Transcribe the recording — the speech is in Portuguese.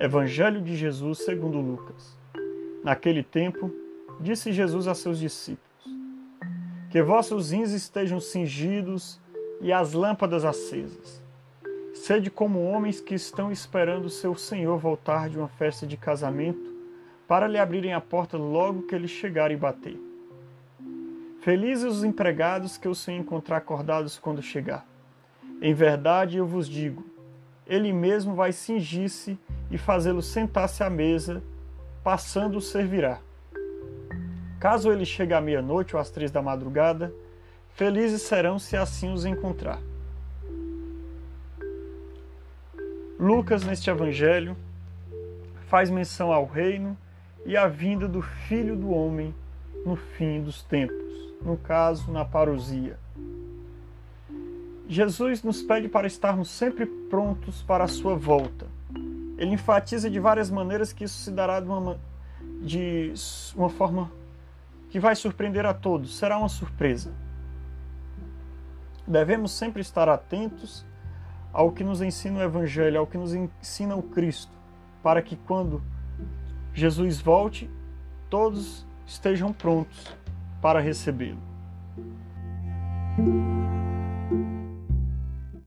Evangelho de Jesus segundo Lucas. Naquele tempo, disse Jesus a seus discípulos: Que vossos rins estejam cingidos e as lâmpadas acesas. Sede como homens que estão esperando seu Senhor voltar de uma festa de casamento, para lhe abrirem a porta logo que ele chegar e bater. Felizes os empregados que o Senhor encontrar acordados quando chegar. Em verdade eu vos digo, ele mesmo vai cingir-se e fazê-lo sentar-se à mesa, passando o servirá. Caso ele chegue à meia-noite ou às três da madrugada, felizes serão se assim os encontrar. Lucas, neste evangelho, faz menção ao reino e à vinda do Filho do Homem no fim dos tempos, no caso, na parousia. Jesus nos pede para estarmos sempre prontos para a sua volta ele enfatiza de várias maneiras que isso se dará de uma, de uma forma que vai surpreender a todos, será uma surpresa. Devemos sempre estar atentos ao que nos ensina o Evangelho, ao que nos ensina o Cristo, para que quando Jesus volte, todos estejam prontos para recebê-lo.